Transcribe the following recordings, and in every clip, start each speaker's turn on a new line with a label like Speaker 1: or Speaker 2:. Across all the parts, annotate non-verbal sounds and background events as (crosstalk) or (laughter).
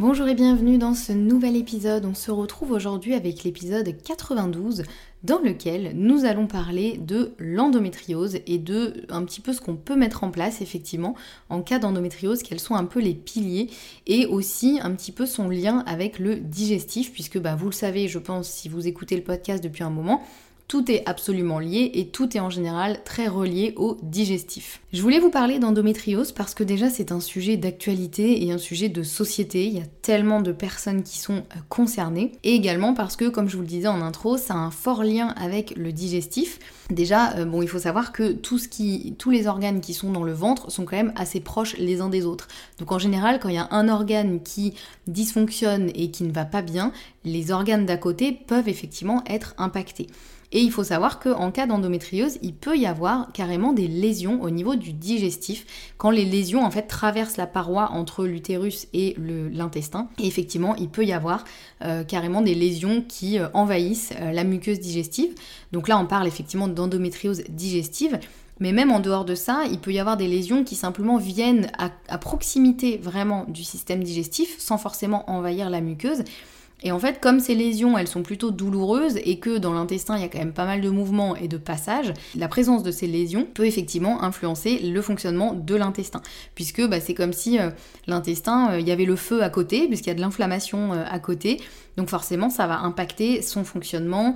Speaker 1: Bonjour et bienvenue dans ce nouvel épisode. On se retrouve aujourd'hui avec l'épisode 92 dans lequel nous allons parler de l'endométriose et de un petit peu ce qu'on peut mettre en place effectivement en cas d'endométriose, quels sont un peu les piliers et aussi un petit peu son lien avec le digestif puisque bah, vous le savez je pense si vous écoutez le podcast depuis un moment, tout est absolument lié et tout est en général très relié au digestif. Je voulais vous parler d'endométriose parce que déjà c'est un sujet d'actualité et un sujet de société. Il y a tellement de personnes qui sont euh, concernées. Et également parce que, comme je vous le disais en intro, ça a un fort lien avec le digestif. Déjà, euh, bon, il faut savoir que tous les organes qui sont dans le ventre sont quand même assez proches les uns des autres. Donc en général, quand il y a un organe qui dysfonctionne et qui ne va pas bien, les organes d'à côté peuvent effectivement être impactés. Et il faut savoir qu'en cas d'endométriose, il peut y avoir carrément des lésions au niveau du digestif, quand les lésions en fait traversent la paroi entre l'utérus et l'intestin. Effectivement, il peut y avoir euh, carrément des lésions qui euh, envahissent euh, la muqueuse digestive. Donc là, on parle effectivement d'endométriose digestive. Mais même en dehors de ça, il peut y avoir des lésions qui simplement viennent à proximité vraiment du système digestif sans forcément envahir la muqueuse. Et en fait, comme ces lésions, elles sont plutôt douloureuses et que dans l'intestin, il y a quand même pas mal de mouvements et de passages, la présence de ces lésions peut effectivement influencer le fonctionnement de l'intestin. Puisque bah, c'est comme si euh, l'intestin, euh, il y avait le feu à côté, puisqu'il y a de l'inflammation euh, à côté. Donc forcément, ça va impacter son fonctionnement,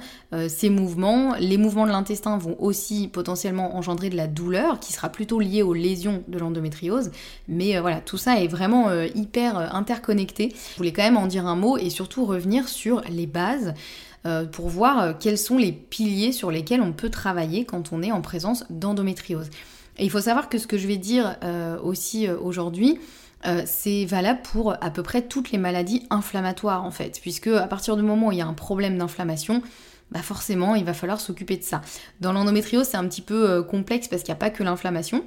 Speaker 1: ses mouvements. Les mouvements de l'intestin vont aussi potentiellement engendrer de la douleur, qui sera plutôt liée aux lésions de l'endométriose. Mais voilà, tout ça est vraiment hyper interconnecté. Je voulais quand même en dire un mot et surtout revenir sur les bases euh, pour voir euh, quels sont les piliers sur lesquels on peut travailler quand on est en présence d'endométriose. Et il faut savoir que ce que je vais dire euh, aussi aujourd'hui, c'est valable pour à peu près toutes les maladies inflammatoires en fait, puisque à partir du moment où il y a un problème d'inflammation, bah forcément il va falloir s'occuper de ça. Dans l'endométriose c'est un petit peu complexe parce qu'il n'y a pas que l'inflammation.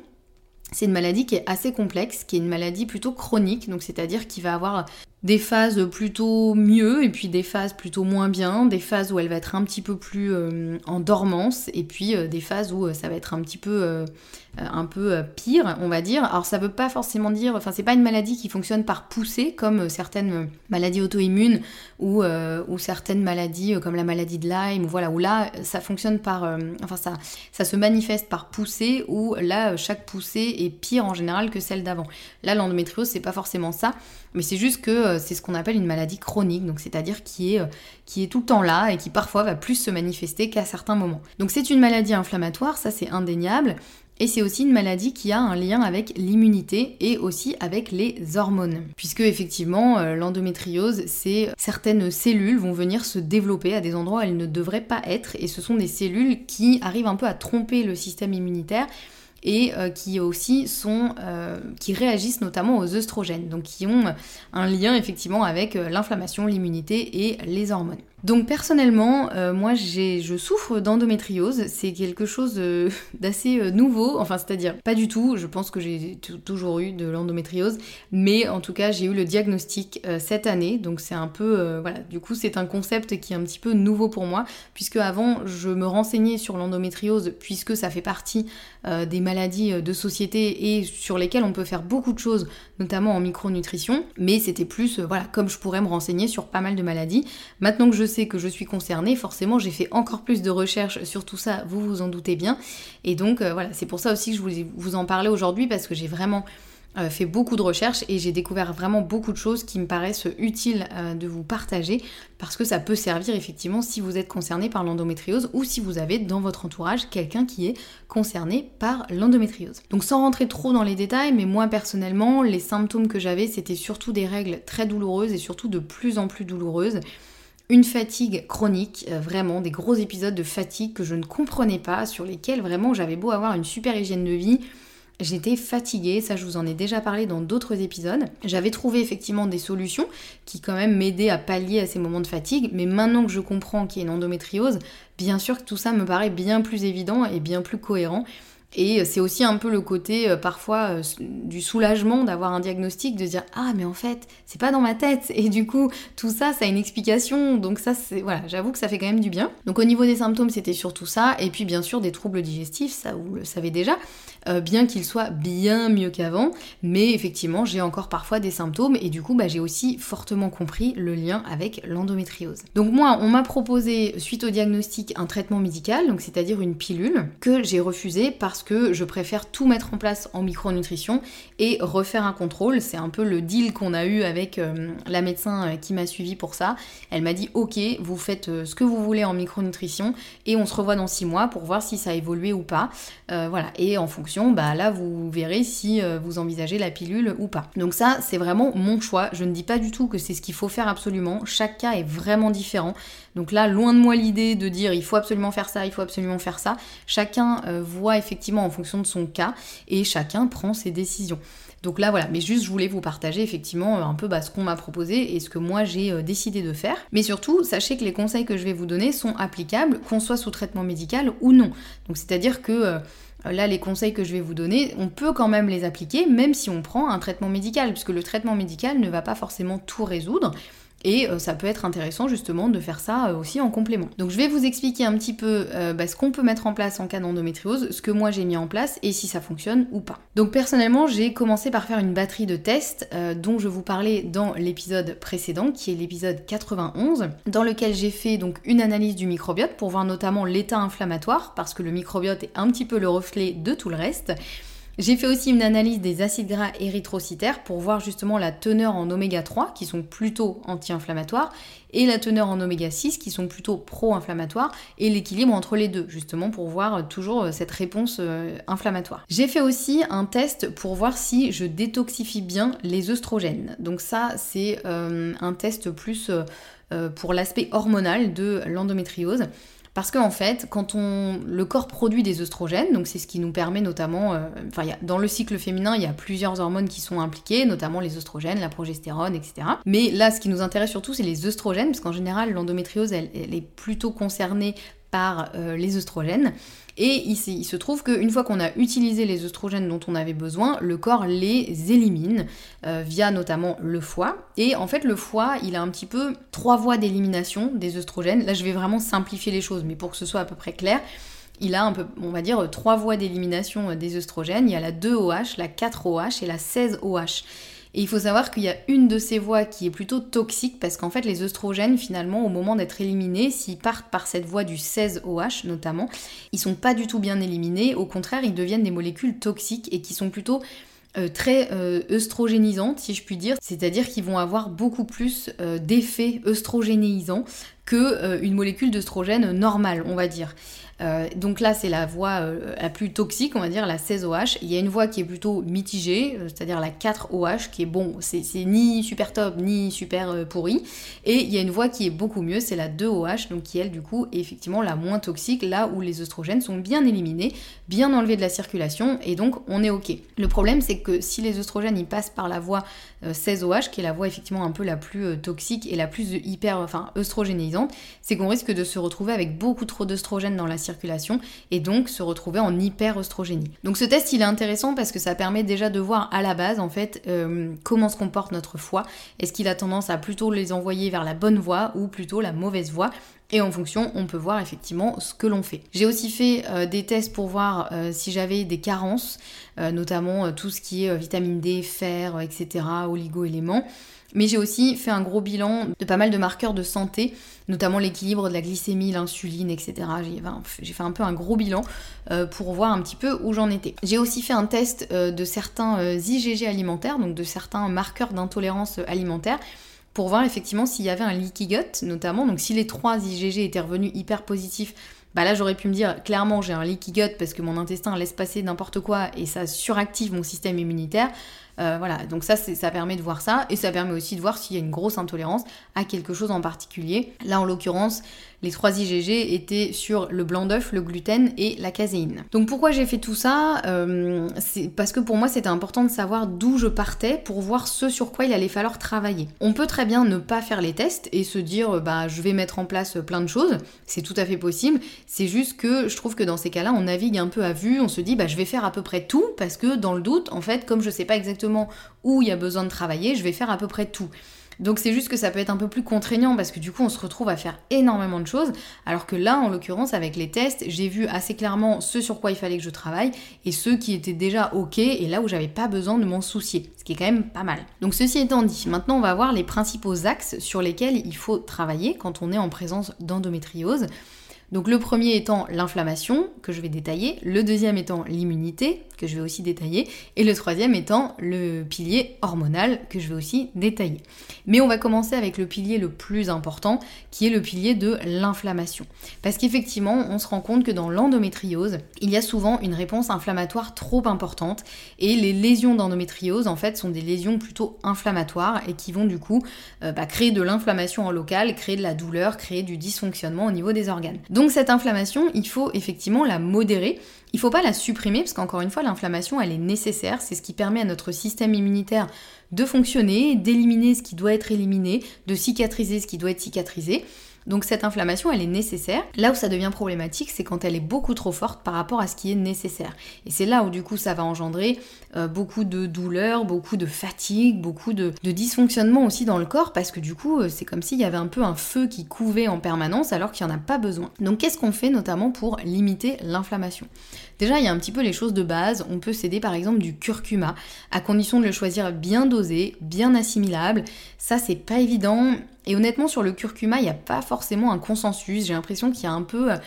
Speaker 1: C'est une maladie qui est assez complexe, qui est une maladie plutôt chronique, donc c'est-à-dire qui va avoir des phases plutôt mieux et puis des phases plutôt moins bien, des phases où elle va être un petit peu plus euh, en dormance et puis euh, des phases où euh, ça va être un petit peu un peu pire, on va dire. Alors ça veut pas forcément dire, enfin c'est pas une maladie qui fonctionne par poussée comme certaines maladies auto-immunes ou, ou certaines maladies comme la maladie de Lyme, ou voilà, où là ça fonctionne par, enfin ça, ça se manifeste par poussée où là chaque poussée est pire en général que celle d'avant. Là l'endométriose c'est pas forcément ça, mais c'est juste que euh, c'est ce qu'on appelle une maladie chronique, donc c'est-à-dire qui est, euh, qui est tout le temps là et qui parfois va plus se manifester qu'à certains moments. Donc c'est une maladie inflammatoire, ça c'est indéniable. Et c'est aussi une maladie qui a un lien avec l'immunité et aussi avec les hormones. Puisque effectivement, euh, l'endométriose, c'est certaines cellules vont venir se développer à des endroits où elles ne devraient pas être. Et ce sont des cellules qui arrivent un peu à tromper le système immunitaire et euh, qui aussi sont, euh, qui réagissent notamment aux œstrogènes, donc qui ont un lien effectivement avec l'inflammation, l'immunité et les hormones. Donc personnellement, euh, moi je souffre d'endométriose, c'est quelque chose euh, (laughs) d'assez euh, nouveau, enfin c'est-à-dire pas du tout, je pense que j'ai toujours eu de l'endométriose, mais en tout cas j'ai eu le diagnostic cette année, donc c'est un peu, voilà, du coup c'est un concept qui est un petit peu nouveau pour moi, puisque avant je me renseignais sur l'endométriose, puisque ça fait partie des maladies de société et sur lesquelles on peut faire beaucoup de choses, notamment en micronutrition, mais c'était plus, voilà, comme je pourrais me renseigner sur pas mal de maladies. Maintenant que je que je suis concernée, forcément j'ai fait encore plus de recherches sur tout ça, vous vous en doutez bien. Et donc euh, voilà, c'est pour ça aussi que je voulais vous en parler aujourd'hui parce que j'ai vraiment euh, fait beaucoup de recherches et j'ai découvert vraiment beaucoup de choses qui me paraissent utiles euh, de vous partager parce que ça peut servir effectivement si vous êtes concerné par l'endométriose ou si vous avez dans votre entourage quelqu'un qui est concerné par l'endométriose. Donc sans rentrer trop dans les détails, mais moi personnellement, les symptômes que j'avais, c'était surtout des règles très douloureuses et surtout de plus en plus douloureuses une fatigue chronique, euh, vraiment des gros épisodes de fatigue que je ne comprenais pas, sur lesquels vraiment j'avais beau avoir une super hygiène de vie, J'étais fatiguée, ça je vous en ai déjà parlé dans d'autres épisodes. J'avais trouvé effectivement des solutions qui quand même m'aidaient à pallier à ces moments de fatigue, mais maintenant que je comprends qu'il y a une endométriose, bien sûr que tout ça me paraît bien plus évident et bien plus cohérent. Et c'est aussi un peu le côté euh, parfois euh, du soulagement d'avoir un diagnostic, de dire ah mais en fait c'est pas dans ma tête. Et du coup tout ça ça a une explication. Donc ça c'est voilà j'avoue que ça fait quand même du bien. Donc au niveau des symptômes c'était surtout ça. Et puis bien sûr des troubles digestifs ça vous le savez déjà. Euh, bien qu'ils soient bien mieux qu'avant. Mais effectivement j'ai encore parfois des symptômes. Et du coup bah, j'ai aussi fortement compris le lien avec l'endométriose. Donc moi on m'a proposé suite au diagnostic un traitement médical. Donc c'est-à-dire une pilule que j'ai refusé parce que je préfère tout mettre en place en micronutrition et refaire un contrôle. C'est un peu le deal qu'on a eu avec euh, la médecin euh, qui m'a suivi pour ça. Elle m'a dit ok, vous faites euh, ce que vous voulez en micronutrition et on se revoit dans 6 mois pour voir si ça a évolué ou pas. voilà, et en fonction, bah là vous verrez si vous envisagez la pilule ou pas. Donc ça, c'est vraiment mon choix. Je ne dis pas du tout que c'est ce qu'il faut faire absolument. Chaque cas est vraiment différent. Donc là, loin de moi l'idée de dire il faut absolument faire ça, il faut absolument faire ça. Chacun voit effectivement en fonction de son cas et chacun prend ses décisions. Donc là voilà, mais juste je voulais vous partager effectivement un peu bah, ce qu'on m'a proposé et ce que moi j'ai euh, décidé de faire. Mais surtout, sachez que les conseils que je vais vous donner sont applicables qu'on soit sous traitement médical ou non. Donc c'est-à-dire que euh, là les conseils que je vais vous donner, on peut quand même les appliquer même si on prend un traitement médical, puisque le traitement médical ne va pas forcément tout résoudre. Et euh, ça peut être intéressant justement de faire ça euh, aussi en complément. Donc je vais vous expliquer un petit peu euh, bah, ce qu'on peut mettre en place en cas d'endométriose, ce que moi j'ai mis en place et si ça fonctionne ou pas. Donc personnellement j'ai commencé par faire une batterie de tests dont je vous parlais dans l'épisode précédent qui est l'épisode 91 dans lequel j'ai fait donc une analyse du microbiote pour voir notamment l'état inflammatoire parce que le microbiote est un petit peu le reflet de tout le reste. J'ai fait aussi une analyse des acides gras érythrocytaires pour voir justement la teneur en oméga 3 qui sont plutôt anti-inflammatoires et la teneur en oméga 6 qui sont plutôt pro-inflammatoires et l'équilibre entre les deux justement pour voir euh, toujours euh, cette réponse euh, inflammatoire. J'ai fait aussi un test pour voir si je détoxifie bien les œstrogènes. Donc ça c'est un test plus pour l'aspect hormonal de l'endométriose. Parce qu'en fait, quand on, le corps produit des œstrogènes, donc c'est ce qui nous permet notamment, euh, enfin, dans le cycle féminin, il y a plusieurs hormones qui sont impliquées, notamment les œstrogènes, la progestérone, etc. Mais là, ce qui nous intéresse surtout, c'est les œstrogènes, parce qu'en général, l'endométriose, elle, est plutôt concernée euh, les œstrogènes. Et il, se trouve qu'une fois qu'on a utilisé les œstrogènes dont on avait besoin, le corps les élimine euh, via notamment le foie. Et en fait, le foie, il a un petit peu trois voies d'élimination des œstrogènes. Là, je vais vraiment simplifier les choses, mais pour que ce soit à peu près clair, il a un peu, on va dire, trois voies d'élimination des œstrogènes. Il y a la 2OH, la 4OH et la 16OH. Et il faut savoir qu'il y a une de ces voies qui est plutôt toxique parce qu'en fait les œstrogènes finalement au moment d'être éliminés, s'ils partent par cette voie du 16OH notamment, ils sont pas du tout bien éliminés, au contraire ils deviennent des molécules toxiques et qui sont plutôt euh, très euh, œstrogénisantes, si je puis dire, c'est-à-dire qu'ils vont avoir beaucoup plus euh, d'effets œstrogénéisants que une molécule d'œstrogène normale, on va dire. Euh, donc là, c'est la voie euh, la plus toxique, on va dire, la 16OH. Il y a une voie qui est plutôt mitigée, euh, c'est-à-dire la 4OH, qui est bon, c'est ni super top, ni super pourri. Et il y a une voie qui est beaucoup mieux, c'est la 2OH, donc qui, elle, du coup, est effectivement la moins toxique, là où les oestrogènes sont bien éliminés, bien enlevés de la circulation, et donc on est OK. Le problème, c'est que si les oestrogènes, ils passent par la voie 16OH, qui est la voie effectivement un peu la plus toxique et la plus hyper, enfin, c'est qu'on risque de se retrouver avec beaucoup trop d'œstrogènes dans la circulation et donc se retrouver en hyper-œstrogénie. Donc ce test il est intéressant parce que ça permet déjà de voir à la base en fait euh, comment se comporte notre foie. Est-ce qu'il a tendance à plutôt les envoyer vers la bonne voie ou plutôt la mauvaise voie et en fonction, on peut voir effectivement ce que l'on fait. J'ai aussi fait euh, des tests pour voir euh, si j'avais des carences, notamment tout ce qui est vitamine D, fer, etc., oligo-éléments. Mais j'ai aussi fait un gros bilan de pas mal de marqueurs de santé, notamment l'équilibre de la glycémie, l'insuline, etc. J'ai fait un peu un gros bilan euh, pour voir un petit peu où j'en étais. J'ai aussi fait un test euh, de certains euh, IgG alimentaires, donc de certains marqueurs d'intolérance alimentaire pour voir effectivement s'il y avait un leaky gut notamment. Donc si les trois IgG étaient revenus hyper positifs, bah là j'aurais pu me dire clairement j'ai un leaky gut parce que mon intestin laisse passer n'importe quoi et ça suractive mon système immunitaire. Euh, voilà, donc ça, ça permet de voir ça, et ça permet aussi de voir s'il y a une grosse intolérance à quelque chose en particulier. Là, en l'occurrence, les trois IgG étaient sur le blanc d'œuf, le gluten et la caséine. Donc pourquoi j'ai fait tout ça euh, C'est parce que pour moi c'était important de savoir d'où je partais pour voir ce sur quoi il allait falloir travailler. On peut très bien ne pas faire les tests et se dire bah je vais mettre en place plein de choses, c'est tout à fait possible. C'est juste que je trouve que dans ces cas-là on navigue un peu à vue, on se dit bah je vais faire à peu près tout parce que dans le doute en fait comme je sais pas exactement où il y a besoin de travailler, je vais faire à peu près tout. Donc c'est juste que ça peut être un peu plus contraignant parce que du coup on se retrouve à faire énormément de choses, alors que là en l'occurrence avec les tests j'ai vu assez clairement ce sur quoi il fallait que je travaille et ceux qui étaient déjà ok et là où j'avais pas besoin de m'en soucier, ce qui est quand même pas mal. Donc ceci étant dit, maintenant on va voir les principaux axes sur lesquels il faut travailler quand on est en présence d'endométriose. Donc le premier étant l'inflammation, que je vais détailler, le deuxième étant l'immunité, que je vais aussi détailler, et le troisième étant le pilier hormonal, que je vais aussi détailler. Mais on va commencer avec le pilier le plus important, qui est le pilier de l'inflammation. Parce qu'effectivement, on se rend compte que dans l'endométriose, il y a souvent une réponse inflammatoire trop importante, et les lésions d'endométriose, en fait, sont des lésions plutôt inflammatoires, et qui vont du coup euh, bah, créer de l'inflammation en local, créer de la douleur, créer du dysfonctionnement au niveau des organes. Cette inflammation, il faut effectivement la modérer. Il ne faut pas la supprimer parce qu'encore une fois, l'inflammation, elle est nécessaire. C'est ce qui permet à notre système immunitaire de fonctionner, d'éliminer ce qui doit être éliminé, de cicatriser ce qui doit être cicatrisé. Donc cette inflammation, elle est nécessaire. Là où ça devient problématique, c'est quand elle est beaucoup trop forte par rapport à ce qui est nécessaire. Et c'est là où du coup ça va engendrer euh, beaucoup de douleur, beaucoup de fatigue, beaucoup de, dysfonctionnement aussi dans le corps, parce que du coup euh, c'est comme s'il y avait un peu un feu qui couvait en permanence alors qu'il n'y en a pas besoin. Donc qu'est-ce qu'on fait notamment pour limiter l'inflammation? Déjà, il y a un petit peu les choses de base. On peut s'aider par exemple du curcuma, à condition de le choisir bien dosé, bien assimilable. Ça, c'est pas évident. Et honnêtement, sur le curcuma, il n'y a pas forcément un consensus. J'ai l'impression qu'il y a un peu euh,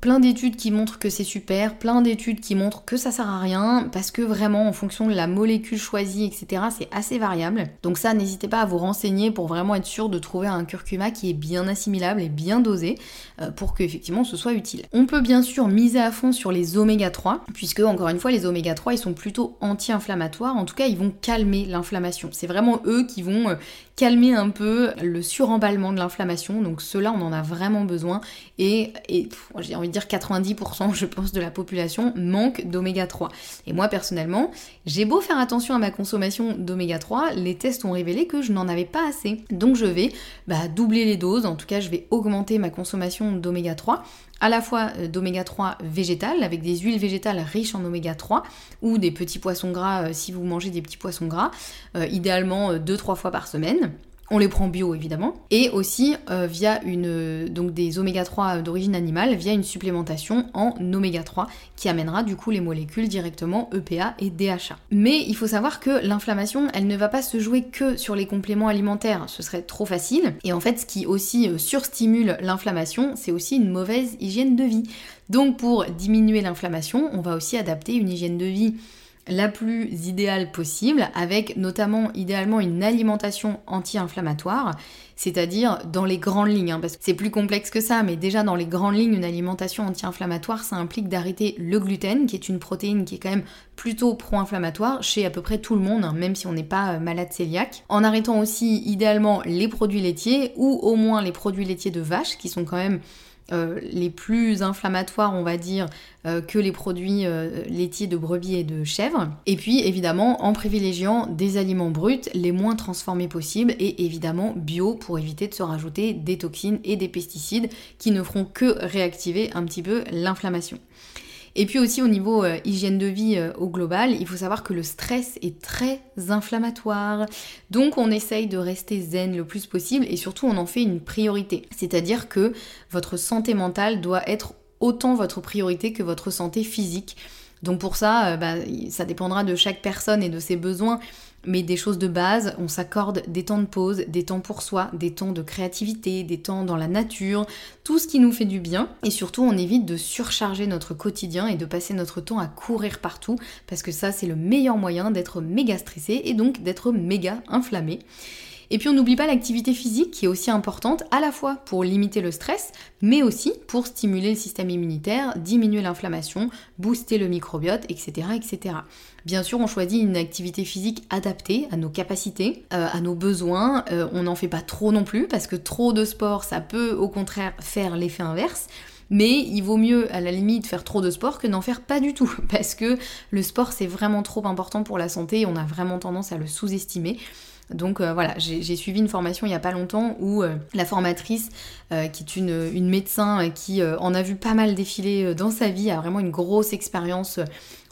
Speaker 1: plein d'études qui montrent que c'est super, plein d'études qui montrent que ça sert à rien, parce que vraiment en fonction de la molécule choisie, etc., c'est assez variable. Donc ça, n'hésitez pas à vous renseigner pour vraiment être sûr de trouver un curcuma qui est bien assimilable et bien dosé, euh, pour que effectivement ce soit utile. On peut bien sûr miser à fond sur les oméga 3, puisque encore une fois, les oméga 3, ils sont plutôt anti-inflammatoires, en tout cas, ils vont calmer l'inflammation. C'est vraiment eux qui vont euh, calmer un peu le suremballement de l'inflammation, donc cela on en a vraiment besoin, et, et j'ai envie dire 90% je pense de la population manque d'oméga 3. Et moi personnellement, j'ai beau faire attention à ma consommation d'oméga 3, les tests ont révélé que je n'en avais pas assez. Donc je vais bah, doubler les doses, en tout cas je vais augmenter ma consommation d'oméga 3 à la fois euh, d'oméga 3 végétal avec des huiles végétales riches en oméga 3 ou des petits poissons gras euh, si vous mangez des petits poissons gras, euh, idéalement 2-3 fois par semaine. On les prend bio évidemment. Et aussi euh, via une, donc des oméga 3 d'origine animale, via une supplémentation en oméga 3 qui amènera du coup les molécules directement EPA et DHA. Mais il faut savoir que l'inflammation, elle ne va pas se jouer que sur les compléments alimentaires, ce serait trop facile. Et en fait, ce qui aussi euh, surstimule l'inflammation, c'est aussi une mauvaise hygiène de vie. Donc pour diminuer l'inflammation, on va aussi adapter une hygiène de vie la plus idéale possible, avec notamment idéalement une alimentation anti-inflammatoire, c'est-à-dire dans les grandes lignes, hein, parce que c'est plus complexe que ça, mais déjà dans les grandes lignes, une alimentation anti-inflammatoire, ça implique d'arrêter le gluten, qui est une protéine qui est quand même plutôt pro-inflammatoire chez à peu près tout le monde, hein, même si on n'est pas euh, malade cœliaque, en arrêtant aussi idéalement les produits laitiers ou au moins les produits laitiers de vache, qui sont quand même euh, les plus inflammatoires, on va dire, euh, que les produits euh, laitiers de brebis et de chèvres. Et puis évidemment en privilégiant des aliments bruts les moins transformés possibles et évidemment bio pour éviter de se rajouter des toxines et des pesticides qui ne feront que réactiver un petit peu l'inflammation. Et puis aussi au niveau euh, hygiène de vie euh, au global, il faut savoir que le stress est très inflammatoire. Donc on essaye de rester zen le plus possible et surtout on en fait une priorité. C'est-à-dire que votre santé mentale doit être autant votre priorité que votre santé physique. Donc pour ça, euh, bah, ça dépendra de chaque personne et de ses besoins mais des choses de base, on s'accorde des temps de pause, des temps pour soi, des temps de créativité, des temps dans la nature, tout ce qui nous fait du bien, et surtout on évite de surcharger notre quotidien et de passer notre temps à courir partout, parce que ça c'est le meilleur moyen d'être méga stressé et donc d'être méga inflammé. Et puis on n'oublie pas l'activité physique qui est aussi importante à la fois pour limiter le stress, mais aussi pour stimuler le système immunitaire, diminuer l'inflammation, booster le microbiote, etc. etc. Bien sûr, on choisit une activité physique adaptée à nos capacités, euh, à nos besoins. Euh, on n'en fait pas trop non plus parce que trop de sport, ça peut au contraire faire l'effet inverse. Mais il vaut mieux à la limite faire trop de sport que n'en faire pas du tout (laughs) parce que le sport c'est vraiment trop important pour la santé et on a vraiment tendance à le sous-estimer. Donc euh, voilà, j'ai suivi une formation il n'y a pas longtemps où euh, la formatrice, euh, qui est une, médecin qui en a vu pas mal défiler dans sa vie, a vraiment une grosse expérience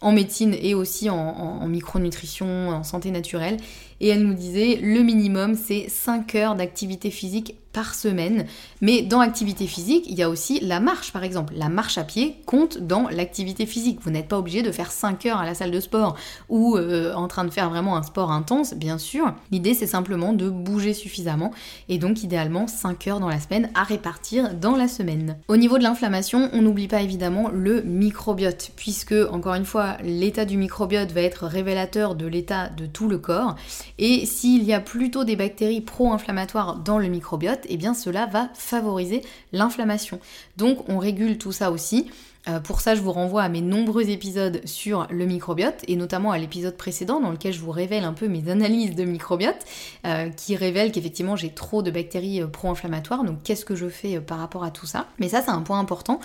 Speaker 1: en médecine et aussi en, micronutrition, en santé naturelle. Et elle nous disait le minimum c'est 5 heures d'activité physique semaine. Mais dans activité physique, il y a aussi la marche par exemple. La marche à pied compte dans l'activité physique. Vous n'êtes pas obligé de faire 5 heures à la salle de sport ou euh, en train de faire vraiment un sport intense, bien sûr. L'idée c'est simplement de bouger suffisamment et donc idéalement 5 heures dans la semaine à répartir dans la semaine. Au niveau de l'inflammation, on n'oublie pas évidemment le microbiote puisque encore une fois l'état du microbiote va être révélateur de l'état de tout le corps. Et s'il y a plutôt des bactéries pro-inflammatoires dans le microbiote, eh bien cela va favoriser l'inflammation. Donc on régule tout ça aussi euh, pour ça, je vous renvoie à mes nombreux épisodes sur le microbiote et notamment à l'épisode précédent dans lequel je vous révèle un peu mes analyses de microbiote euh, qui révèlent qu'effectivement j'ai trop de bactéries euh, pro-inflammatoires. Donc qu'est-ce que je fais par rapport à tout ça? Mais ça, c'est un point important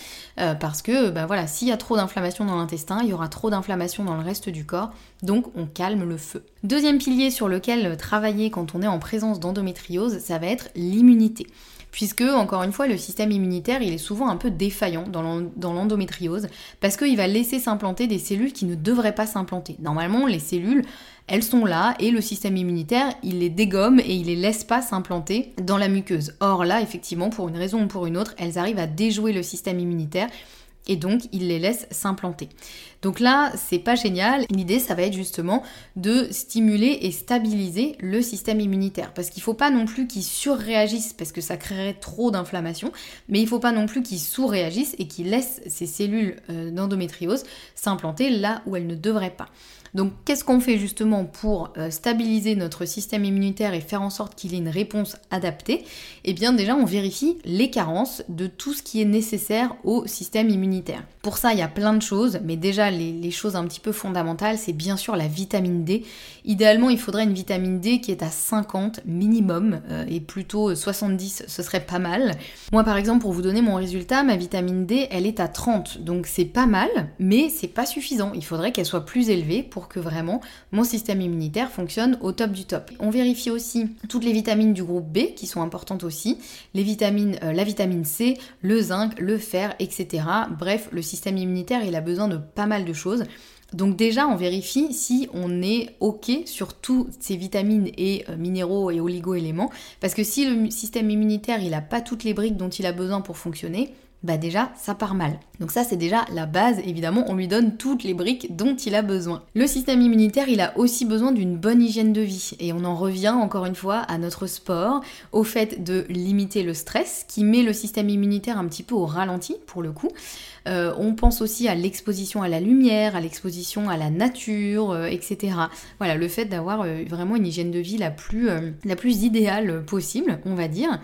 Speaker 1: parce que bah, voilà, s'il y a trop d'inflammation dans l'intestin, il y aura trop d'inflammation dans le reste du corps. Donc on calme le feu. Deuxième pilier sur lequel travailler quand on est en présence d'endométriose, ça va être l'immunité puisque, encore une fois, le système immunitaire, il est souvent un peu défaillant dans l'endométriose, parce qu'il va laisser s'implanter des cellules qui ne devraient pas s'implanter. Normalement, les cellules, elles sont là, et le système immunitaire, il les dégomme et il les laisse pas s'implanter dans la muqueuse. Or là, effectivement, pour une raison ou pour une autre, elles arrivent à déjouer le système immunitaire, et donc il les laisse s'implanter. Donc là, c'est pas génial. L'idée, ça va être justement de stimuler et stabiliser le système immunitaire. Parce qu'il faut pas non plus qu'il surréagisse, parce que ça créerait trop d'inflammation, mais il faut pas non plus qu'il sous-réagisse et qu'il laisse ces cellules euh, d'endométriose s'implanter là où elles ne devraient pas. Donc qu'est-ce qu'on fait justement pour euh, stabiliser notre système immunitaire et faire en sorte qu'il ait une réponse adaptée? Eh bien déjà on vérifie les carences de tout ce qui est nécessaire au système immunitaire. Pour ça il y a plein de choses, mais déjà les, choses un petit peu fondamentales c'est bien sûr la vitamine D. Idéalement il faudrait une vitamine D qui est à 50 minimum euh, et plutôt 70 ce serait pas mal. Moi par exemple pour vous donner mon résultat, ma vitamine D elle est à 30 donc c'est pas mal mais c'est pas suffisant. Il faudrait qu'elle soit plus élevée pour que vraiment mon système immunitaire fonctionne au top du top. On vérifie aussi toutes les vitamines du groupe B qui sont importantes aussi, les vitamines, euh, la vitamine C, le zinc, le fer, etc. Bref, le système immunitaire il a besoin de pas mal de choses. Donc déjà, on vérifie si on est OK sur toutes ces vitamines et euh, minéraux et oligo-éléments, parce que si le système immunitaire il n'a pas toutes les briques dont il a besoin pour fonctionner, bah déjà ça part mal. Donc ça c'est déjà la base, évidemment on lui donne toutes les briques dont il a besoin. Le système immunitaire il a aussi besoin d'une bonne hygiène de vie et on en revient encore une fois à notre sport, au fait de limiter le stress qui met le système immunitaire un petit peu au ralenti pour le coup. Euh, on pense aussi à l'exposition à la lumière, à l'exposition à la nature, euh, etc. Voilà, le fait d'avoir euh, vraiment une hygiène de vie la plus, la plus idéale possible, on va dire.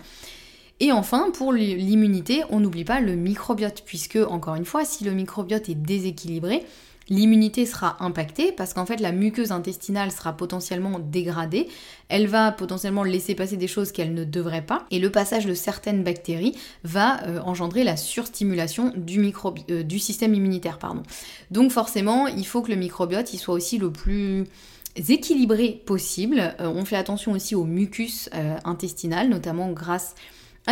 Speaker 1: Et enfin, pour l'immunité, on n'oublie pas le microbiote, puisque, encore une fois, si le microbiote est déséquilibré, l'immunité sera impactée parce qu'en fait la muqueuse intestinale sera potentiellement dégradée, elle va potentiellement laisser passer des choses qu'elle ne devrait pas, et le passage de certaines bactéries va euh, engendrer la surstimulation du, euh, système immunitaire. Donc forcément, il faut que le microbiote il soit aussi le plus équilibré possible. Euh, on fait attention aussi au mucus intestinal, notamment grâce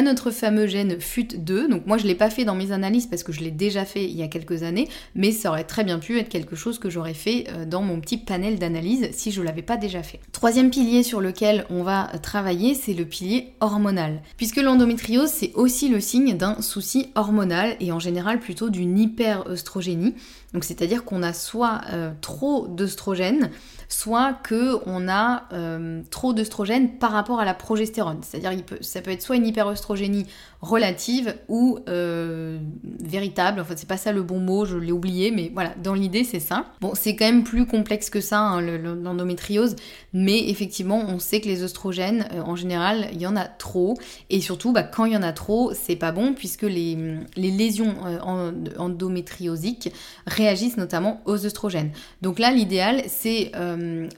Speaker 1: notre fameux gène FUT2. Donc moi je l'ai pas fait dans mes analyses parce que je l'ai déjà fait il y a quelques années, mais ça aurait très bien pu être quelque chose que j'aurais fait euh, dans mon petit panel d'analyse si je l'avais pas déjà fait. Troisième pilier sur lequel on va travailler, c'est le pilier hormonal. Puisque l'endométriose, c'est aussi le signe d'un souci hormonal et en général plutôt d'une hyperœstrogénie. Donc c'est-à-dire qu'on a soit euh, trop d'œstrogène, soit que on a euh, trop d'œstrogène par rapport à la progestérone. C'est-à-dire ça peut être soit une hyperœstrogénie relative ou euh, véritable. Enfin, c'est pas ça le bon mot, je l'ai oublié, mais voilà, dans l'idée, c'est ça. Bon, c'est quand même plus complexe que ça, hein, l'endométriose, mais effectivement, on sait que les oestrogènes, euh, en général, il y en a trop, et surtout, bah, quand il y en a trop, c'est pas bon, puisque les, les lésions euh, endométriosiques réagissent notamment aux oestrogènes. Donc là, l'idéal, c'est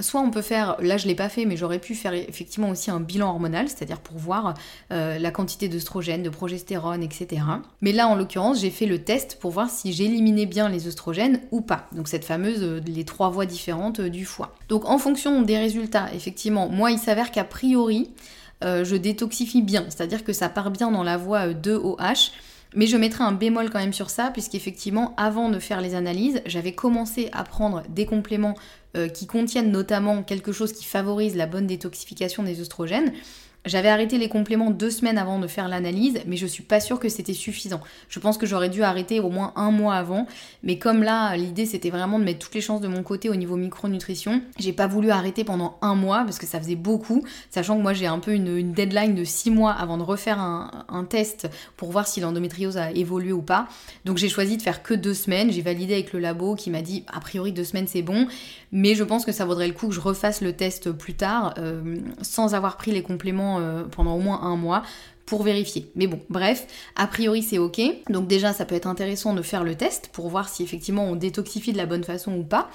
Speaker 1: soit on peut faire, là je l'ai pas fait, mais j'aurais pu faire effectivement aussi un bilan hormonal, c'est-à-dire pour voir la quantité d'œstrogènes, de progestérone, etc. Mais là, en l'occurrence, j'ai fait le test pour voir si j'éliminais bien les œstrogènes ou pas. Donc cette fameuse, euh, les trois voies différentes euh, du foie. Donc en fonction des résultats, effectivement, moi, il s'avère qu'a priori, euh, je détoxifie bien, c'est-à-dire que ça part bien dans la voie 2OH. Mais je mettrai un bémol quand même sur ça, puisqu'effectivement, avant de faire les analyses, j'avais commencé à prendre des compléments qui contiennent notamment quelque chose qui favorise la bonne détoxification des œstrogènes. J'avais arrêté les compléments deux semaines avant de faire l'analyse, mais je suis pas sûre que c'était suffisant. Je pense que j'aurais dû arrêter au moins un mois avant, mais comme là, l'idée c'était vraiment de mettre toutes les chances de mon côté au niveau micronutrition, j'ai pas voulu arrêter pendant un mois parce que ça faisait beaucoup, sachant que moi j'ai un peu une, deadline de six mois avant de refaire un, un test pour voir si l'endométriose a évolué ou pas. Donc j'ai choisi de faire que deux semaines. J'ai validé avec le labo qui m'a dit a priori deux semaines c'est bon, mais je pense que ça vaudrait le coup que je refasse le test plus tard euh, sans avoir pris les compléments euh, pendant au moins un mois pour vérifier. Mais bon, bref, a priori c'est ok. Donc déjà ça peut être intéressant de faire le test pour voir si effectivement on détoxifie de la bonne façon ou pas.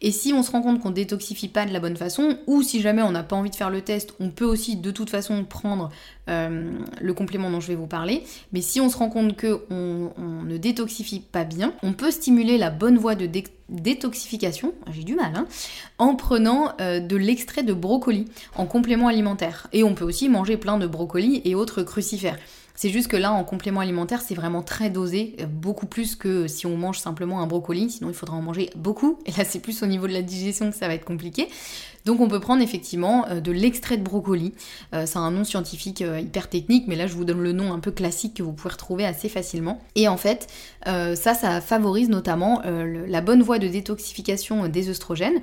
Speaker 1: Et si on se rend compte qu'on détoxifie pas de la bonne façon, ou si jamais on n'a pas envie de faire le test, on peut aussi de toute façon prendre euh, le complément dont je vais vous parler. Mais si on se rend compte qu'on on ne détoxifie pas bien, on peut stimuler la bonne voie de détoxification, j'ai du mal, hein, en prenant euh, de l'extrait de brocoli en complément alimentaire. Et on peut aussi manger plein de brocolis et autres crucifères. C'est juste que là, en complément alimentaire, c'est vraiment très dosé, euh, beaucoup plus que si on mange simplement un brocoli, sinon il faudra en manger beaucoup. Et là, c'est plus au niveau de la digestion que ça va être compliqué. Donc on peut prendre effectivement euh, de l'extrait de brocoli. Euh, c'est un nom scientifique hyper technique, mais là je vous donne le nom un peu classique que vous pouvez retrouver assez facilement. Et en fait, ça, ça favorise notamment la bonne voie de détoxification des œstrogènes.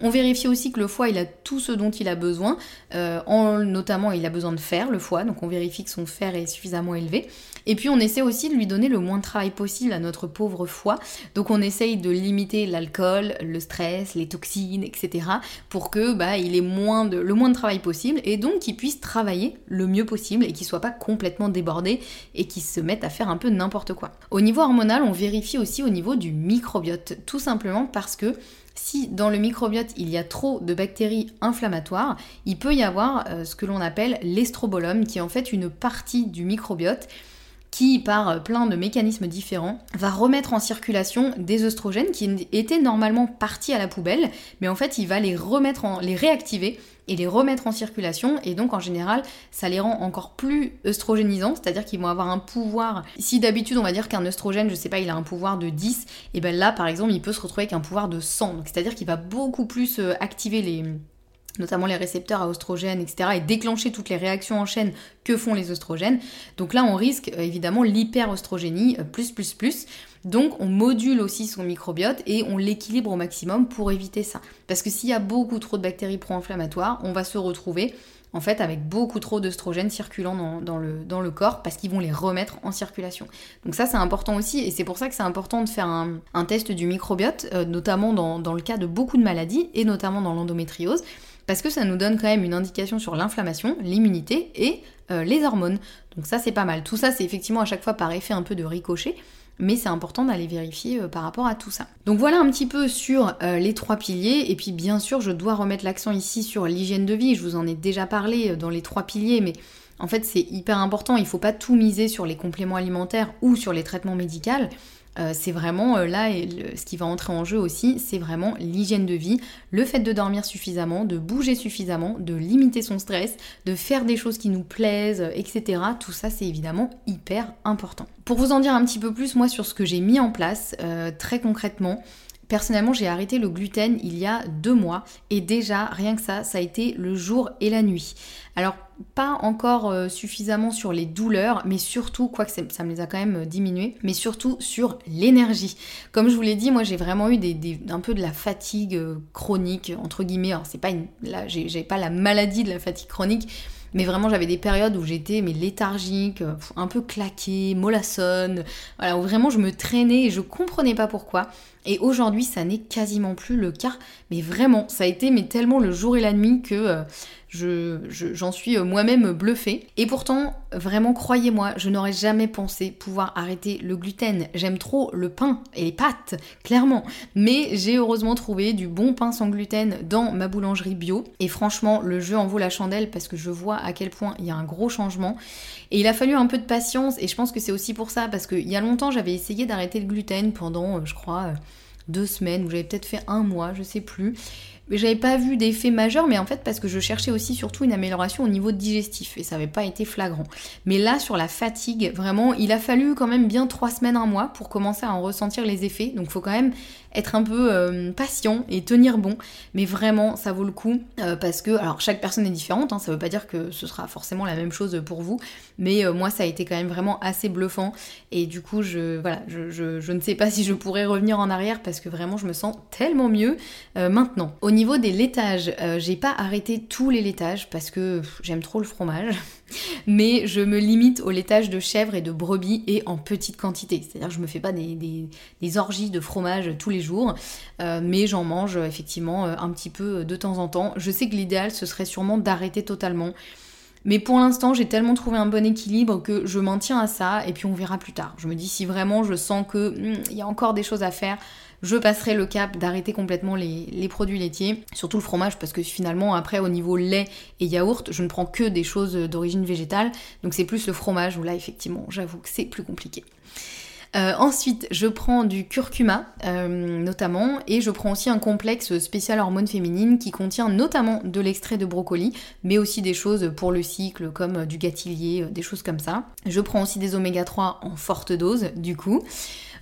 Speaker 1: On vérifie aussi que le foie, il a tout ce dont il a besoin, euh, en, notamment il a besoin de fer, le foie, donc on vérifie que son fer est suffisamment élevé. Et puis on essaie aussi de lui donner le moins de travail possible à notre pauvre foie, donc on essaye de limiter l'alcool, le stress, les toxines, etc. pour que bah, il ait le moins de travail possible et donc qu'il puisse travailler le mieux possible et qu'il soit pas complètement débordé et qu'il se mette à faire un peu n'importe quoi. Au niveau hormonal, on vérifie aussi au niveau du microbiote, tout simplement parce que si dans le microbiote il y a trop de bactéries inflammatoires, il peut y avoir euh, ce que l'on appelle l'estrobolome, qui est en fait une partie du microbiote qui, par euh, plein de mécanismes différents, va remettre en circulation des œstrogènes qui étaient normalement partis à la poubelle, mais en fait il va les remettre en, les réactiver et les remettre en circulation. Et donc en général, ça les rend encore plus œstrogénisants, c'est-à-dire qu'ils vont avoir un pouvoir. Si d'habitude on va dire qu'un œstrogène, je sais pas, il a un pouvoir de 10, et ben là par exemple il peut se retrouver avec un pouvoir de 100. Donc c'est-à-dire qu'il va beaucoup plus euh, activer les notamment les récepteurs à oestrogènes, etc., et déclencher toutes les réactions en chaîne que font les oestrogènes. Donc là, on risque euh, évidemment l'hyperostrogénie euh, plus plus plus. Donc on module aussi son microbiote et on l'équilibre au maximum pour éviter ça. Parce que s'il y a beaucoup trop de bactéries pro-inflammatoires, on va se retrouver en fait avec beaucoup trop d'œstrogènes circulant dans, le, corps parce qu'ils vont les remettre en circulation. Donc ça c'est important aussi et c'est pour ça que c'est important de faire un, test du microbiote, euh, notamment dans, dans, le cas de beaucoup de maladies et notamment dans l'endométriose parce que ça nous donne quand même une indication sur l'inflammation, l'immunité et euh, les hormones. Donc ça c'est pas mal. Tout ça c'est effectivement à chaque fois par effet un peu de ricochet, mais c'est important d'aller vérifier euh, par rapport à tout ça. Donc voilà un petit peu sur euh, les trois piliers, et puis bien sûr je dois remettre l'accent ici sur l'hygiène de vie, je vous en ai déjà parlé dans les trois piliers, mais en fait c'est hyper important, il ne faut pas tout miser sur les compléments alimentaires ou sur les traitements médicaux. Euh, c'est vraiment euh, là, ce qui va entrer en jeu aussi, c'est vraiment l'hygiène de vie, le fait de dormir suffisamment, de bouger suffisamment, de limiter son stress, de faire des choses qui nous plaisent, etc. Tout ça, c'est évidemment hyper important. Pour vous en dire un petit peu plus, moi, sur ce que j'ai mis en place, euh, très concrètement, Personnellement, j'ai arrêté le gluten il y a deux mois et déjà, rien que ça, ça a été le jour et la nuit. Alors, pas encore euh, suffisamment sur les douleurs, mais surtout, quoique ça me les a quand même euh, diminuées, mais surtout sur l'énergie. Comme je vous l'ai dit, moi j'ai vraiment eu des, un peu de la fatigue euh, chronique, entre guillemets. Alors, c'est pas une, là, j'ai pas la maladie de la fatigue chronique, mais vraiment, j'avais des périodes où j'étais mais léthargique, un peu claquée, mollassonne, voilà, où vraiment je me traînais et je comprenais pas pourquoi. Et aujourd'hui, ça n'est quasiment plus le cas. Mais vraiment, ça a été mais tellement le jour et la nuit que euh, je, j'en suis euh, moi-même bluffée. Et pourtant, vraiment, croyez-moi, je n'aurais jamais pensé pouvoir arrêter le gluten. J'aime trop le pain et les pâtes, clairement. Mais j'ai heureusement trouvé du bon pain sans gluten dans ma boulangerie bio. Et franchement, le jeu en vaut la chandelle parce que je vois à quel point il y a un gros changement. Et il a fallu un peu de patience. Et je pense que c'est aussi pour ça parce qu'il y a longtemps, j'avais essayé d'arrêter le gluten pendant, euh, je crois, deux semaines, ou j'avais peut-être fait un mois, je sais plus. J'avais pas vu d'effet majeur, mais en fait parce que je cherchais aussi surtout une amélioration au niveau digestif et ça n'avait pas été flagrant. Mais là sur la fatigue, vraiment, il a fallu quand même bien trois semaines, un mois pour commencer à en ressentir les effets. Donc faut quand même être un peu euh, patient et tenir bon. Mais vraiment, ça vaut le coup euh, parce que, alors chaque personne est différente, hein, ça veut pas dire que ce sera forcément la même chose pour vous. Mais euh, moi, ça a été quand même vraiment assez bluffant. Et du coup, je, voilà, je, ne sais pas si je pourrais revenir en arrière parce que vraiment, je me sens tellement mieux maintenant. Au niveau des laitages, j'ai pas arrêté tous les laitages parce que j'aime trop le fromage mais je me limite au laitage de chèvre et de brebis et en petite quantité. C'est-à-dire je me fais pas des, orgies de fromage tous les jours, euh, mais j'en mange effectivement euh, un petit peu de temps en temps. Je sais que l'idéal ce serait sûrement d'arrêter totalement. Mais pour l'instant, j'ai tellement trouvé un bon équilibre que je m'en tiens à ça et puis on verra plus tard. Je me dis si vraiment je sens que hmm, il y a encore des choses à faire, je passerai le cap d'arrêter complètement les, produits laitiers, surtout le fromage, parce que finalement, après, au niveau lait et yaourt, je ne prends que des choses d'origine végétale, donc c'est plus le fromage où là, effectivement, j'avoue que c'est plus compliqué. Euh, ensuite, je prends du curcuma euh, notamment et je prends aussi un complexe spécial hormones féminines qui contient notamment de l'extrait de brocoli, mais aussi des choses pour le cycle comme du gâtillier, des choses comme ça. Je prends aussi des oméga 3 en forte dose du coup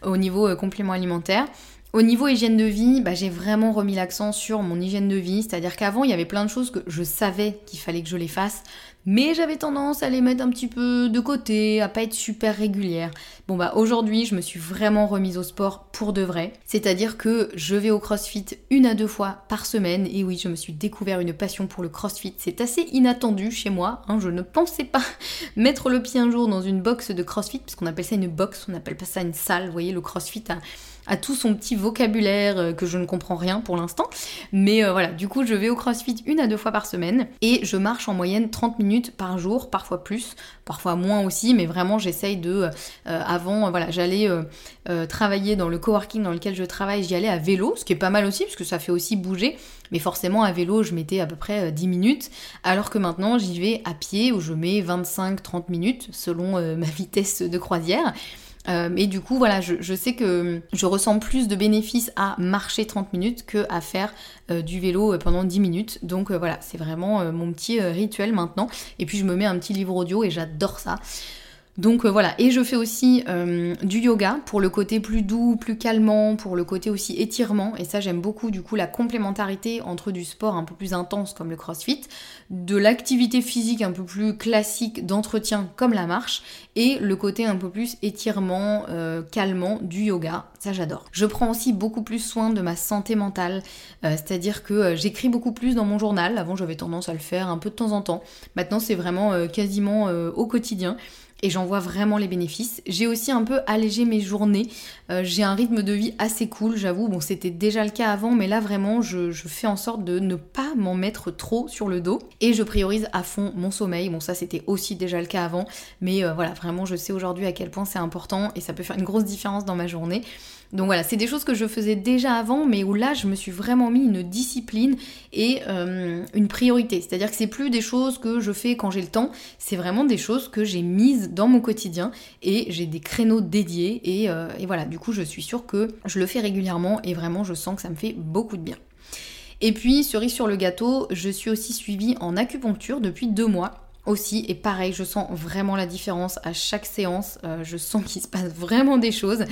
Speaker 1: au niveau euh, complément alimentaire. Au niveau hygiène de vie, bah, j'ai vraiment remis l'accent sur mon hygiène de vie, c'est-à-dire qu'avant il y avait plein de choses que je savais qu'il fallait que je les fasse, mais j'avais tendance à les mettre un petit peu de côté, à pas être super régulière. Bon bah aujourd'hui je me suis vraiment remise au sport pour de vrai, c'est-à-dire que je vais au crossfit une à deux fois par semaine, et oui je me suis découvert une passion pour le crossfit, c'est assez inattendu chez moi, hein. je ne pensais pas (laughs) mettre le pied un jour dans une box de crossfit, parce appelle ça une box, on appelle pas ça une salle, vous voyez le crossfit à tout son petit vocabulaire euh, que je ne comprends rien pour l'instant. Mais euh, voilà, du coup, je vais au CrossFit une à deux fois par semaine et je marche en moyenne 30 minutes par jour, parfois plus, parfois moins aussi, mais vraiment j'essaye de... Euh, avant, voilà, j'allais travailler dans le coworking dans lequel je travaille, j'y allais à vélo, ce qui est pas mal aussi, parce que ça fait aussi bouger. Mais forcément, à vélo, je mettais à peu près 10 minutes, alors que maintenant, j'y vais à pied où je mets 25-30 minutes selon (laughs) ma vitesse de croisière. Euh, et du coup, voilà, je, sais que je ressens plus de bénéfices à marcher 30 minutes que à faire euh, du vélo euh, pendant 10 minutes. Donc voilà, c'est vraiment mon petit rituel maintenant. Et puis je me mets un petit livre audio et j'adore ça. Donc euh, voilà, et je fais aussi euh, du yoga pour le côté plus doux, plus calmant, pour le côté aussi étirement, et ça j'aime beaucoup du coup la complémentarité entre du sport un peu plus intense comme le crossfit, de l'activité physique un peu plus classique d'entretien comme la marche, et le côté un peu plus étirement, euh, calmant du yoga, ça j'adore. Je prends aussi beaucoup plus soin de ma santé mentale, c'est-à-dire que j'écris beaucoup plus dans mon journal, avant j'avais tendance à le faire un peu de temps en temps, maintenant c'est vraiment quasiment au quotidien et j'en vois vraiment les bénéfices. J'ai aussi un peu allégé mes journées. Euh, j'ai un rythme de vie assez cool, j'avoue. Bon, c'était déjà le cas avant, mais là vraiment, je, fais en sorte de ne pas m'en mettre trop sur le dos. Et je priorise à fond mon sommeil. Bon, ça c'était aussi déjà le cas avant, mais euh, voilà, vraiment, je sais aujourd'hui à quel point c'est important et ça peut faire une grosse différence dans ma journée. Donc voilà, c'est des choses que je faisais déjà avant, mais où là, je me suis vraiment mis une discipline et euh, une priorité. C'est-à-dire que c'est plus des choses que je fais quand j'ai le temps, c'est vraiment des choses que j'ai mises dans mon quotidien et j'ai des créneaux dédiés. Et, euh, et voilà, du coup, je suis sûre que je le fais régulièrement et vraiment, je sens que ça me fait beaucoup de bien. Et puis, cerise sur le gâteau, je suis aussi suivie en acupuncture depuis deux mois aussi. Et pareil, je sens vraiment la différence à chaque séance. Euh, je sens qu'il se passe vraiment des choses.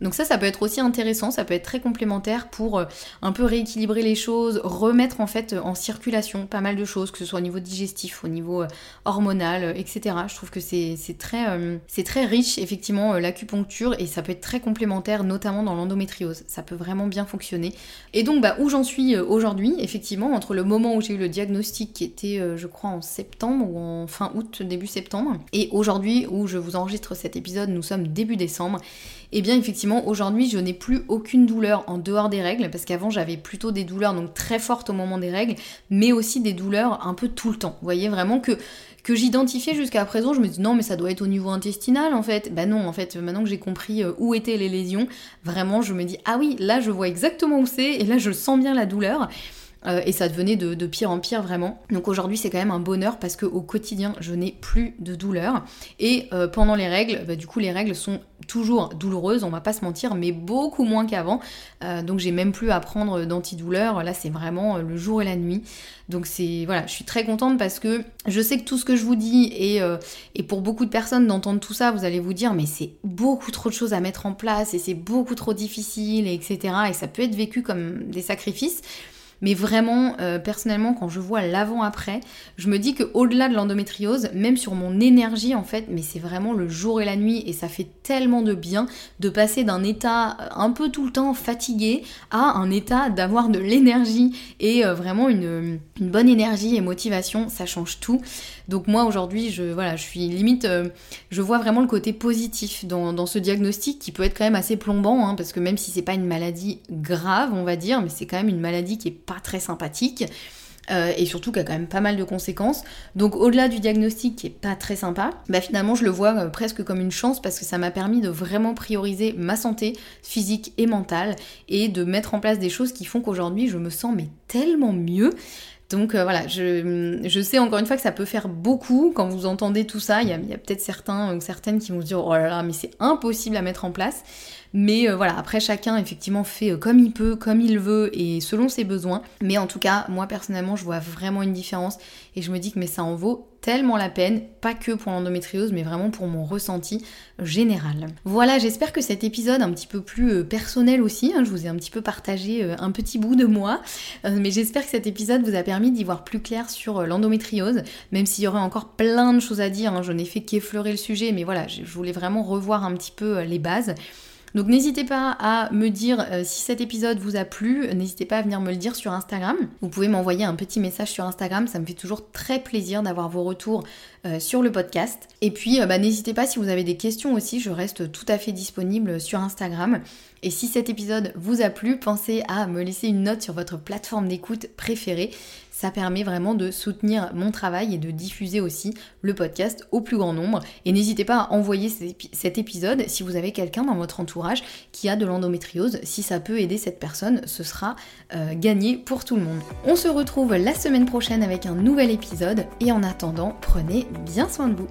Speaker 1: Donc ça, ça peut être aussi intéressant, ça peut être très complémentaire pour euh, un peu rééquilibrer les choses, remettre en fait en circulation pas mal de choses, que ce soit au niveau digestif, au niveau euh, hormonal, euh, etc. Je trouve que c'est très, riche effectivement l'acupuncture et ça peut être très complémentaire, notamment dans l'endométriose. Ça peut vraiment bien fonctionner. Et donc bah, où j'en suis aujourd'hui, effectivement, entre le moment où j'ai eu le diagnostic qui était je crois en septembre ou en fin août, début septembre, et aujourd'hui où je vous enregistre cet épisode, nous sommes début décembre. Et eh bien effectivement aujourd'hui je n'ai plus aucune douleur en dehors des règles parce qu'avant j'avais plutôt des douleurs donc très fortes au moment des règles mais aussi des douleurs un peu tout le temps. Vous voyez vraiment que j'identifiais jusqu'à présent, je me dis non mais ça doit être au niveau intestinal en fait. Bah non en fait maintenant que j'ai compris euh, où étaient les lésions, vraiment je me dis ah oui là je vois exactement où c'est et là je sens bien la douleur. Euh, et ça devenait de, pire en pire vraiment. Donc aujourd'hui c'est quand même un bonheur parce qu'au quotidien je n'ai plus de douleur. Et euh, pendant les règles, bah, du coup les règles sont toujours douloureuses, on va pas se mentir, mais beaucoup moins qu'avant. Euh, donc j'ai même plus à prendre d'antidouleur. Là c'est vraiment le jour et la nuit. Donc c'est voilà, je suis très contente parce que je sais que tout ce que je vous dis et, pour beaucoup de personnes d'entendre tout ça, vous allez vous dire mais c'est beaucoup trop de choses à mettre en place et c'est beaucoup trop difficile et etc. Et ça peut être vécu comme des sacrifices. Mais vraiment, euh, personnellement, quand je vois l'avant-après, je me dis que au-delà de l'endométriose, même sur mon énergie en fait, mais c'est vraiment le jour et la nuit et ça fait tellement de bien de passer d'un état un peu tout le temps fatigué à un état d'avoir de l'énergie et euh, vraiment une, bonne énergie et motivation, ça change tout. Donc moi aujourd'hui, je voilà, je suis limite, euh, je vois vraiment le côté positif dans, ce diagnostic qui peut être quand même assez plombant, hein, parce que même si c'est pas une maladie grave, on va dire, mais c'est quand même une maladie qui est pas très sympathique. Euh, et surtout qui a quand même pas mal de conséquences. Donc au-delà du diagnostic qui est pas très sympa, bah finalement je le vois euh, presque comme une chance parce que ça m'a permis de vraiment prioriser ma santé physique et mentale et de mettre en place des choses qui font qu'aujourd'hui je me sens mais tellement mieux. Donc euh, voilà, je, sais encore une fois que ça peut faire beaucoup quand vous entendez tout ça. Il y a, a peut-être certains ou certaines qui vont se dire oh là là, mais c'est impossible à mettre en place. Mais euh, voilà, après chacun effectivement fait euh, comme il peut, comme il veut et selon ses besoins. Mais en tout cas, moi personnellement, je vois vraiment une différence et je me dis que mais ça en vaut tellement la peine, pas que pour l'endométriose, mais vraiment pour mon ressenti général. Voilà, j'espère que cet épisode un petit peu plus euh, personnel aussi, hein, je vous ai un petit peu partagé un petit bout de moi, mais j'espère que cet épisode vous a permis d'y voir plus clair sur l'endométriose, même s'il y aurait encore plein de choses à dire, hein, je n'ai fait qu'effleurer le sujet, mais voilà, je voulais vraiment revoir un petit peu les bases. Donc n'hésitez pas à me dire euh, si cet épisode vous a plu, n'hésitez pas à venir me le dire sur Instagram. Vous pouvez m'envoyer un petit message sur Instagram, ça me fait toujours très plaisir d'avoir vos retours euh, sur le podcast. Et puis euh, bah, n'hésitez pas si vous avez des questions aussi, je reste tout à fait disponible sur Instagram. Et si cet épisode vous a plu, pensez à me laisser une note sur votre plateforme d'écoute préférée ça permet vraiment de soutenir mon travail et de diffuser aussi le podcast au plus grand nombre. Et n'hésitez pas à envoyer cet épisode si vous avez quelqu'un dans votre entourage qui a de l'endométriose. Si ça peut aider cette personne, ce sera euh, gagné pour tout le monde. On se retrouve la semaine prochaine avec un nouvel épisode et en attendant, prenez bien soin de vous.